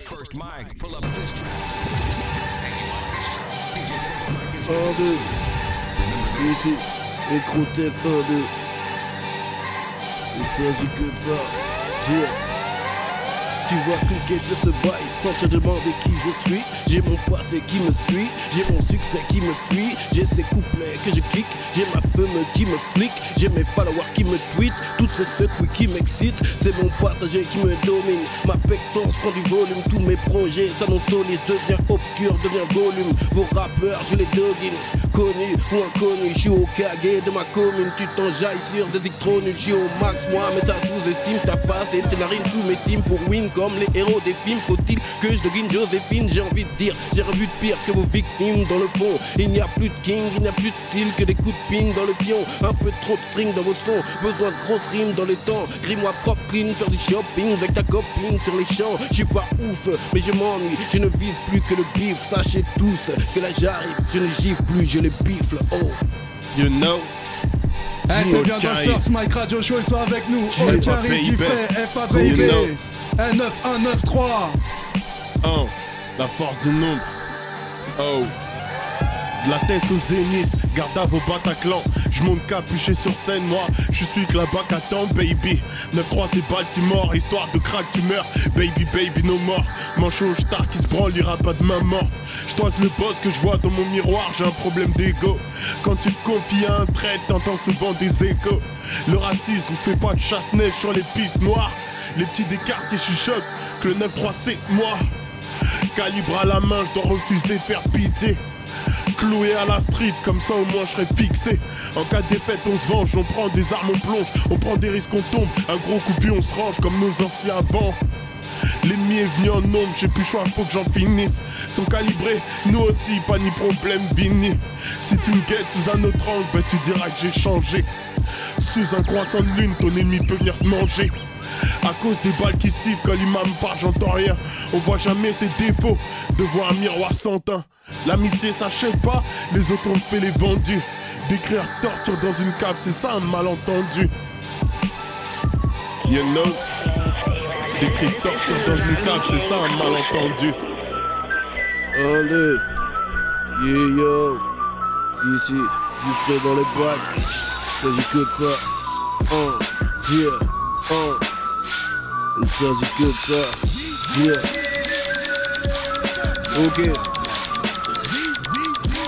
First Mike, pull up this track. 1, 2. Ici, test 1, 2. Il s'agit que de ça. Dieu. Tu vois cliquer sur ce bail sans te demander qui je suis. J'ai mon passé qui me suit, j'ai mon succès qui me fuit. J'ai ces couplets que je clique, j'ai ma femme qui me flique, j'ai mes followers qui me tweetent, toutes ces secoues qui m'excitent. C'est mon passager qui me domine, ma pectorse prend du volume. Tous mes projets s'annoncent solides, devient obscur, devient volume. Vos rappeurs, je les dogine, connus ou inconnus. Je suis au caguet de ma commune, tu t'enjailles sur des électronules. Je au max, moi, mais ça sous-estime ta face et tes narines sous mes teams pour win comme les héros des films. Faut-il que je devine Joséphine? J'ai envie de dire, j'ai revu de pire que vos victimes dans le fond. Il n'y a plus de king, il n'y a plus de style que des coups de ping dans le pion. Un peu trop de string dans vos sons, besoin de grosses rimes dans les temps. Grille-moi propre, clean, faire du shopping avec ta copine sur les champs. Je suis pas ouf, mais je m'ennuie, je ne vise plus que le bif. Sachez tous que là j'arrive, je ne gifle plus, je les bifle. Oh. You know. Hey, au bien dans le. First Mike Radio Show, ils sont avec nous. FABB, You know. 19193. 1. La force du nombre. Oh. De la tête au zénith, garde à vos Bataclan. Je monte capuché sur scène, moi, je suis que là-bas qu'attend, baby. 9-3 c'est Baltimore, histoire de crack, tu meurs. Baby, baby, no more. Manchot, star qui se branle, ira pas de main morte. Je le boss que je vois dans mon miroir, j'ai un problème d'ego. Quand tu confies à un trait, t'entends souvent des échos. Le racisme fait pas de chasse-neige sur les pistes noires. Les petits des quartiers chuchotent que le 9-3 c'est moi. Calibre à la main, je dois refuser de faire pitié. Cloué à la street, comme ça au moins je serai fixé. En cas de défaite, on se venge, on prend des armes, on plonge, on prend des risques, on tombe. Un gros coup puis on se range comme nos anciens avant. L'ennemi est venu en nombre, j'ai plus choix, faut que j'en finisse. Sont calibrés, nous aussi, pas ni problème, Vini. Si tu me guettes sous un autre angle, bah tu diras que j'ai changé. Sous un croissant de lune, ton ennemi peut venir te manger. À cause des balles qui sifflent quand l'imam parle, j'entends rien. On voit jamais ses défauts devant un miroir sans teint. L'amitié s'achète pas, les autres ont fait les vendus. D'écrire torture dans une cave, c'est ça un malentendu. You know? D'écrire torture dans une cave, c'est ça un malentendu. 1, 2. Yeah, yo. Ici, frais dans les boîtes. S'agit que de ça. 1, yeah, 1. Il s'agit que de ça.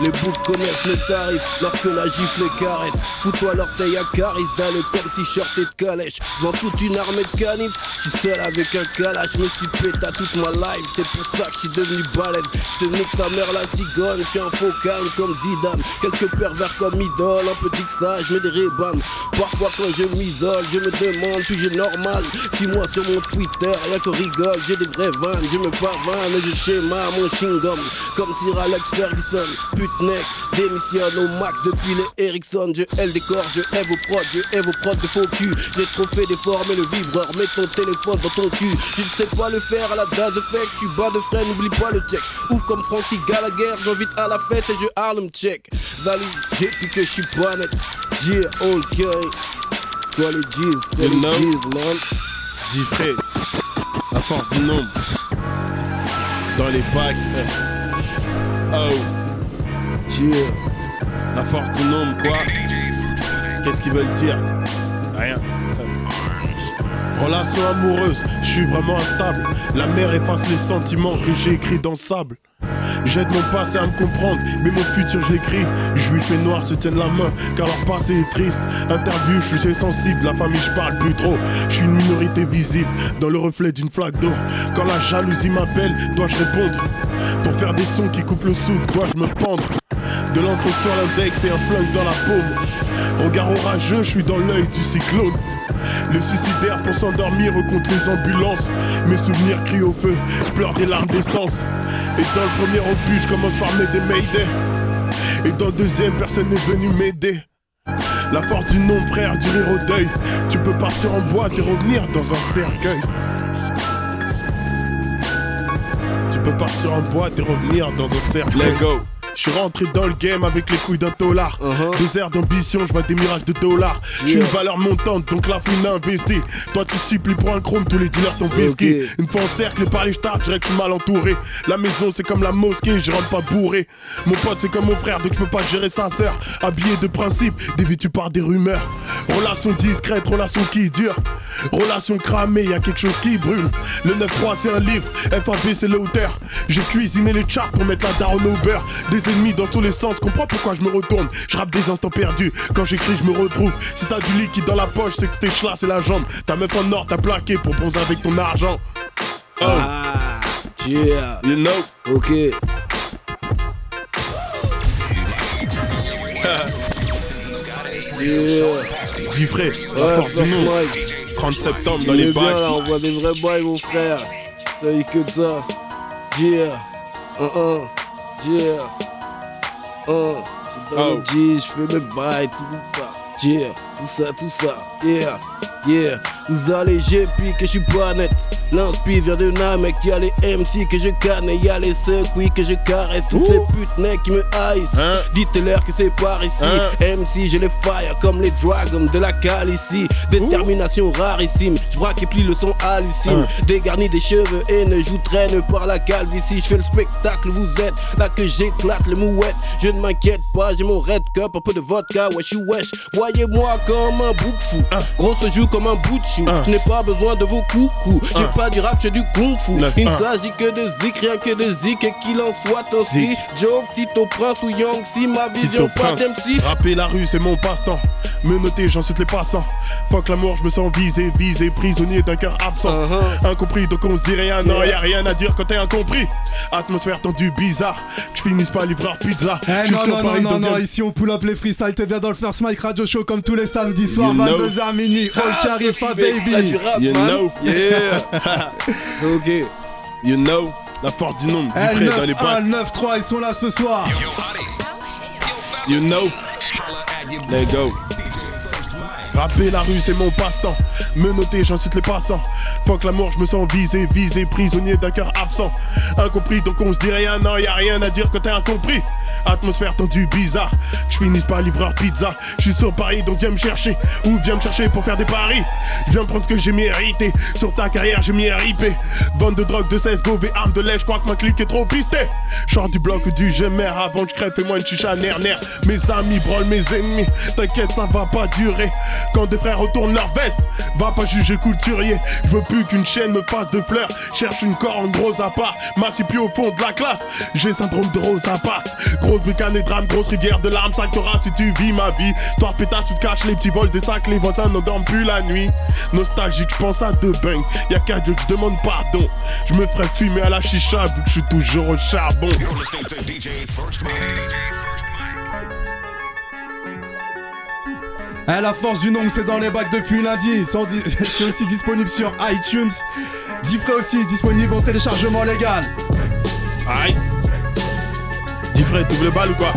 Les boucs connaissent les tarifs lorsque la gifle les caresse. Fous-toi l'orteil à caris dans le comme si shorté de calèche. Devant toute une armée de canifs, seul avec un calage. Je me suis pété à toute ma life, c'est pour ça que je suis devenu balèze. Je te nique ta mère la cigogne, je un faux calme comme Zidane. Quelques pervers comme idole, un peu que ça, je mets des rébans. Parfois quand je m'isole, je me demande j'ai normal? Si moi sur mon Twitter, rien qu'on rigole, j'ai des vraies vannes. Je me pavane et je schéma mon chewing-gum. Comme Sir Alex Ferguson, putnec, démissionne au max depuis les Ericsson. Je hais le décor, je hais vos prods, je hais vos prods de faux cul. J'ai trop fait d'efforts, mais le vibreur, mets ton téléphone dans ton cul. Je ne sais pas le faire à la date de fake, suis bas de frais, n'oublie pas le check. Ouf comme Frankie Gallagher, j'invite à la fête et je Harlem check. Zali, j'ai plus que je suis pas net. Yeah, ok. Les G's, know? G's, man? À force du nombre. Dans les bacs. Oh, La force du nombre, quoi Qu'est-ce qu'ils veulent dire? Rien. Relation amoureuse, je suis vraiment instable. La mer efface les sentiments que j'ai écrits dans le sable. J'aide mon passé à me comprendre, mais mon futur je l'écris. Juifs et noirs se tiennent la main, car leur passé est triste. Interview, je suis sensible, la famille je parle plus trop. Je suis une minorité visible, dans le reflet d'une flaque d'eau. Quand la jalousie m'appelle, dois-je répondre? Pour faire des sons qui coupent le souffle, dois-je me pendre? De l'encre sur l'index et un flingue dans la paume. Regard orageux, je suis dans l'œil du cyclone. Le suicidaire pour s'endormir contre les ambulances. Mes souvenirs crient au feu, pleure des larmes d'essence. Et dans le premier opus, je commence par m'aider Mayday. Et dans le deuxième, personne n'est venu m'aider. La force du nombre, frère, du rire au deuil. Tu peux partir en boîte et revenir dans un cercueil. Tu peux partir en boîte et revenir dans un cercueil. Let go. Je suis rentré dans le game avec les couilles d'un dollar. Uh-huh. Deux airs d'ambition, je vois des miracles de dollars. Je suis Yeah. une valeur montante, donc la fouine a investi. Toi, tu supplies pour un chrome, tous les dealers t'ont. Ok. Une fois encerclé par les stars, je dirais que je suis mal entouré. La maison, c'est comme la mosquée, je rentre pas bourré. Mon pote, c'est comme mon frère, donc je peux pas gérer sa sœur. Habillé de principe, dévêtu par des rumeurs. Relation discrète, relation qui dure. Relation cramée, y a quelque chose qui brûle. Le 9-3, c'est un livre. FAB, c'est l'auteur. J'ai cuisiné les charts pour mettre la daronne au beurre. Des ennemis dans tous les sens, comprends pourquoi je me retourne? Je rappe des instants perdus. Quand j'écris, je me retrouve. Si t'as du liquide dans la poche, c'est que t'es chlass c'est la jambe. Ta meuf en or, t'as plaqué pour bronzer avec ton argent. Oh, Ah, yeah, you know? ok. yeah. Ouais, force du monde. Mike. 30 septembre dans les bacs. on voit des vrais boys, mon frère. Ça y est que de ça. Yeah. Uh -uh. Yeah. Uh. Je dans Oh. le G, je fais mes bails, tout ça. Yeah. Tout ça, tout ça. Yeah. Yeah. Vous allez, j'ai piqué, je suis pas net. L'inspire vient de Namek, y'a les MC que je canne, y'a les circuits que je caresse, toutes ces putes nègres qui me haïssent. Hein? Dites-leur que c'est par ici. Hein? MC, j'ai les fire comme les dragons de la cale ici. Détermination rarissime, je braque et plie le son hallucine. Dégarni des cheveux et ne joue traîne par la calvitie. Je fais le spectacle, vous êtes là que j'éclate le mouette. Je ne m'inquiète pas, j'ai mon red cup, un peu de vodka, wesh ou wesh. Voyez-moi comme un bouc fou, gros se joue comme un bout de chou. Je n'ai pas besoin de vos coucous, pas du rap, j'ai du kung fu. Il ne s'agit que de zik, rien que de zik et qu'il en soit ainsi. Zik. Joe, Tito Prince ou Young, si ma vision pas d'MC. Rapper la rue, c'est mon passe-temps. Me noter, j'insulte les passants. Fuck l'amour, je me sens visé, visé, prisonnier d'un cœur absent. Uh-huh. Incompris, donc on se dit rien, non, y a rien à dire quand t'es incompris. Atmosphère tendue, bizarre. Que je finisse pas livreur pizza. Eh Je suis non, non, non, Paris, non, non, viens- ici on pull up les freestyles, t'es bien dans le First Mike Radio Show comme tous les samedis soirs, You know. 22h minuit, All Extrait du baby. rap, You man. know. Yeah. ok. You know, la force du nombre, Eh, dit frère dans les 9-1, bacs. 9-3, ils sont là ce soir. You know, Holla at your let go. Rapper la rue, c'est mon passe-temps. Me noter, j'insulte les passants. Fuck l'amour, je me sens visé, visé, prisonnier d'un cœur absent. Incompris, donc on se dit rien, non, y a rien à dire quand t'es incompris. Atmosphère tendue, bizarre. Que je finisse par livreur pizza. Je suis sur Paris, donc viens me chercher. Ou viens me chercher pour faire des paris. Viens prendre ce que j'ai mérité. Sur ta carrière, j'ai mis RIP. Bande de drogue, de 16 go, armes de lait, je crois que ma clique est trop pistée. Genre du bloc du gemer avant que je crève, fais-moi une chicha nerf. Mes amis brûlent mes ennemis. T'inquiète, ça va pas durer. Quand des frères retournent leur veste, va pas juger couturier. Je veux plus qu'une chaîne me fasse de fleurs. Cherche une corne rose à part. M'assieds au fond de la classe. J'ai syndrome de rose à part. Grosse bécane et drame, grosse rivière de larmes. Ça t'aura si tu vis ma vie. Toi, pétasse, tu te caches les petits vols des sacs. Les voisins ne dorment plus la nuit. Nostalgique, je pense à deux bangs. Y'a qu'à Dieu que je demande pardon. Je me ferais fumer à la chicha vu que je suis toujours au charbon. Eh, la force du nombre, c'est dans les bacs depuis lundi. C'est aussi disponible sur iTunes. Diffré aussi, disponible en téléchargement légal. Aïe. Dis frère, double balle ou quoi?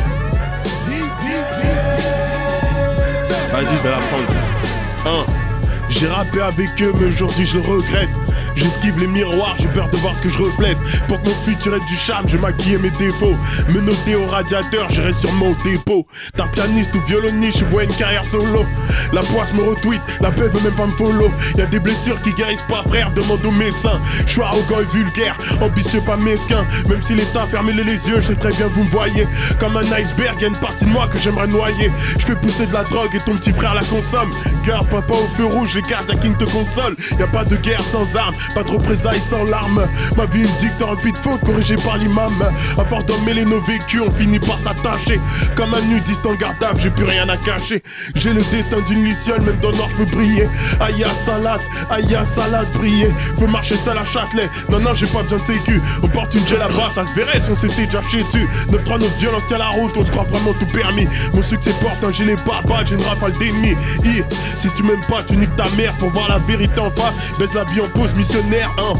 Vas-y, je vais la prendre. Un. J'ai rappé avec eux, mais aujourd'hui je le regrette. J'esquive les miroirs, j'ai peur de voir ce que je reflète. Pour que mon futur ait du charme, j'ai maquillé mes défauts. Me noter au radiateur, j'irai sur mon dépôt. T'as pianiste ou violoniste, je vois une carrière solo. La poisse me retweet, la paix veut même pas me follow. Y a des blessures qui guérissent pas, frère, demande au médecin. Je suis arrogant et vulgaire, ambitieux, pas mesquin. Même si l'État ferme les yeux, je sais très bien, vous me voyez. Comme un iceberg, y a une partie de moi que j'aimerais noyer. Je fais pousser de la drogue et ton petit frère la consomme. Garde papa au feu rouge, les cardiaques te consolent. Y a pas de guerre sans armes, pas de représailles sans larmes. Ma vie une dicte en de faute corrigée par l'imam. À force d'en mêler nos vécus, on finit par s'attacher. Comme un nudiste en gardable, j'ai plus rien à cacher. J'ai le destin d'une luciole, même dans noir je peux briller. Aïe à salade, aïe à salade briller. Faut marcher seul à Châtelet. Non, non, j'ai pas besoin de sécu. On porte une gel là-bas, ça se verrait si on s'était déjà chez dessus. 9-3, notre violence tient la route, on se croit vraiment tout permis. Mon succès porte un gilet barbare, j'ai une rafale d'ennemis. Si tu m'aimes pas, tu niques ta mère pour voir la vérité en face. Baisse la vie en pause, mission révolutionnaire, hein.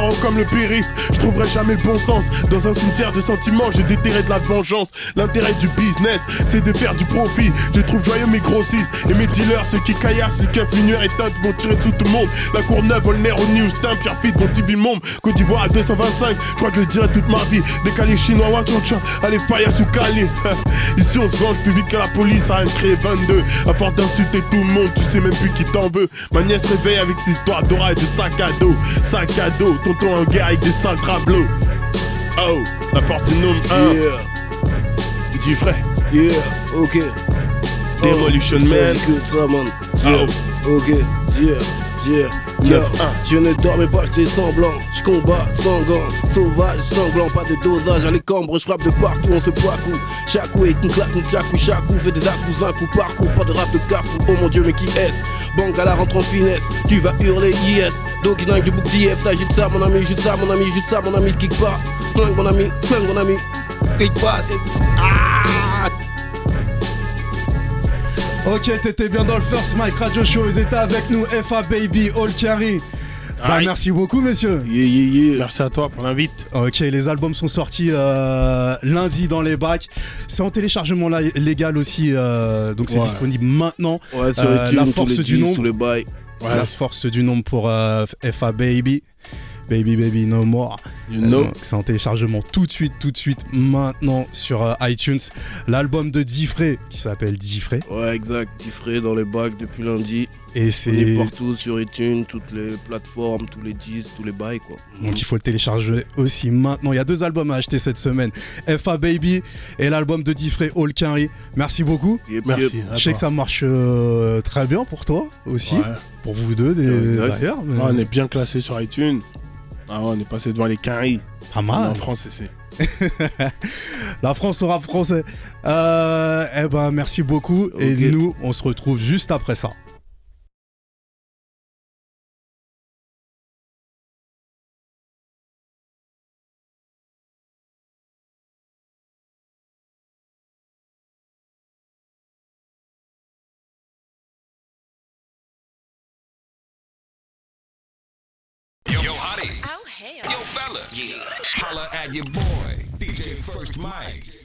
En comme le périph', je trouverai jamais le bon sens. Dans un cimetière de sentiments, j'ai déterré de la vengeance. L'intérêt du business, c'est de faire du profit. Je trouve joyeux mes grossistes et mes dealers, ceux qui caillassent, les keufs, lumière et teintes vont tirer tout le monde. La Courneuve, Volner, au News, Pierre Fit, mon TV Monde, Côte d'Ivoire à 225, je crois que je le dirai toute ma vie. Décalé chinois, Wakancha, allez, Faya sous Cali. Ici on se venge plus vite que la police, a créé 22. À force d'insulter tout le monde, tu sais même plus qui t'en veut. Ma nièce réveille avec ses histoires d'ora et de sac à dos. Sac à dos, tonton en guerre avec des sales tableaux. Oh, la du nombre 1. Yeah, Dis frère, yeah, ok. Demolition Oh, Man. que ça, man. Yeah, ok, yeah, yeah. Yeah. Je ne dormais pas, j'étais semblant. Je combat sans gants, sauvage, sanglant, pas de dosage. À l'écambre, je frappe de partout, on se poids coup. Chaque coup est une claque, une coup, chaque coup fait des accous, un coup parcours, pas de rap de carrefour. Oh mon dieu, mais qui est-ce? Bang à la rentre en finesse, tu vas hurler yes. Doggy dingue du bouc d'IF, s'agit de ça, mon ami, juste ça, mon ami, juste ça, mon ami, kick pas. Flingue, mon ami, flingue, mon ami, clique pas. Ah Ok, t'étais bien dans le First Mike Radio Show. Ils étaient avec nous, FA Baby, All Carry. Bah, merci beaucoup, messieurs. Yeah, yeah, yeah. Merci à toi pour l'invite. Ok, les albums sont sortis euh, lundi dans les bacs. C'est en téléchargement la- légal aussi, euh, donc c'est Ouais. disponible maintenant. Ouais, sur Euh, la tous force les du nombre. tous les bails. La force du nombre pour euh, FA Baby. Baby Baby No More. you know. Donc, C'est en téléchargement tout de suite, tout de suite, maintenant sur euh, iTunes. L'album de Diffré qui s'appelle Diffré. Ouais, exact. Diffré dans les bacs depuis lundi. Et On est c'est. partout sur iTunes, toutes les plateformes, tous les disques, tous les bails quoi. Donc il faut le télécharger aussi maintenant. Il y a deux albums à acheter cette semaine. FA Baby et l'album de Diffré All Quinry. Merci beaucoup. Yep, Merci. yep. Je sais que ça marche euh, très bien pour toi aussi. Ouais. Pour vous deux d'ailleurs. mais- Ouais, on est bien classé sur iTunes. Ah ouais, on est passé devant les Quinry. Pas mal. En France, c'est-. La France au rap français. Euh, eh ben merci beaucoup. Et nous, on se retrouve juste après ça. Fella. Yeah. Holla at your boy, DJ First Mike.